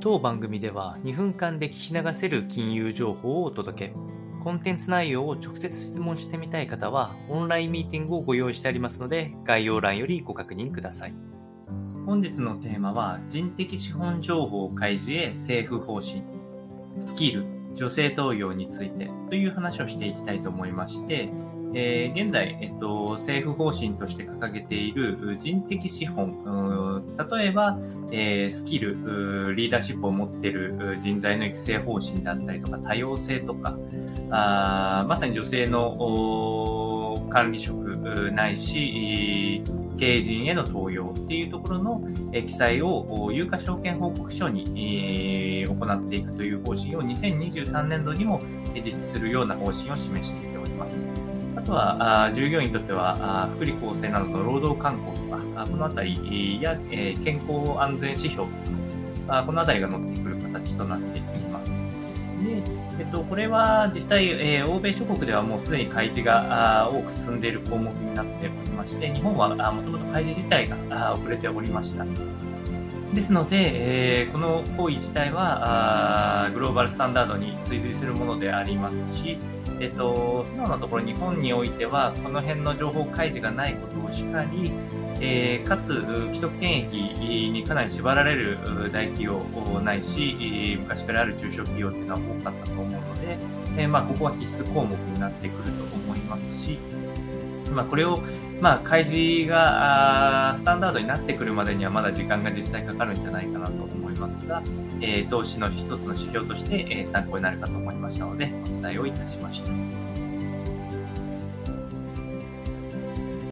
当番組では2分間で聞き流せる金融情報をお届け。コンテンツ内容を直接質問してみたい方は、オンラインミーティングをご用意してありますので、概要欄よりご確認ください。本日のテーマは、人的資本情報開示へ政府方針、スキル、女性登用についてという話をしていきたいと思いまして、えー、現在、えっと、政府方針として掲げている人的資本、例えば、えー、スキル、リーダーシップを持っている人材の育成方針だったりとか、多様性とか、あまさに女性の管理職ないし、経営陣への登用っていうところの記載を有価証券報告書に行っていくという方針を2023年度にも実施するような方針を示していております。あとは、あ従業員にとってはあ、福利厚生などの労働観光とか、あこのあたりや、えー、健康安全指標とか、あこのあたりが載ってくる形となっていきます。で、えっと、これは実際、えー、欧米諸国ではもうすでに開示が多く進んでいる項目になっておりまして、日本はもともと開示自体が遅れておりました。ですので、えー、この行為自体はグローバルスタンダードに追随するものでありますし、えっと、素直なところ日本においては、この辺の情報開示がないことをしっかり、えー、かつ、既得権益にかなり縛られる大企業ないし、昔からある中小企業っていうのは多かったと思うので、えー、まあ、ここは必須項目になってくると思いますし、まあ、これを、まあ、開示がスタンダードになってくるまでにはまだ時間が実際かかるんじゃないかなと思いますが、えー、投資の一つの指標として、えー、参考になるかと思いましたので、お伝えをいたしました。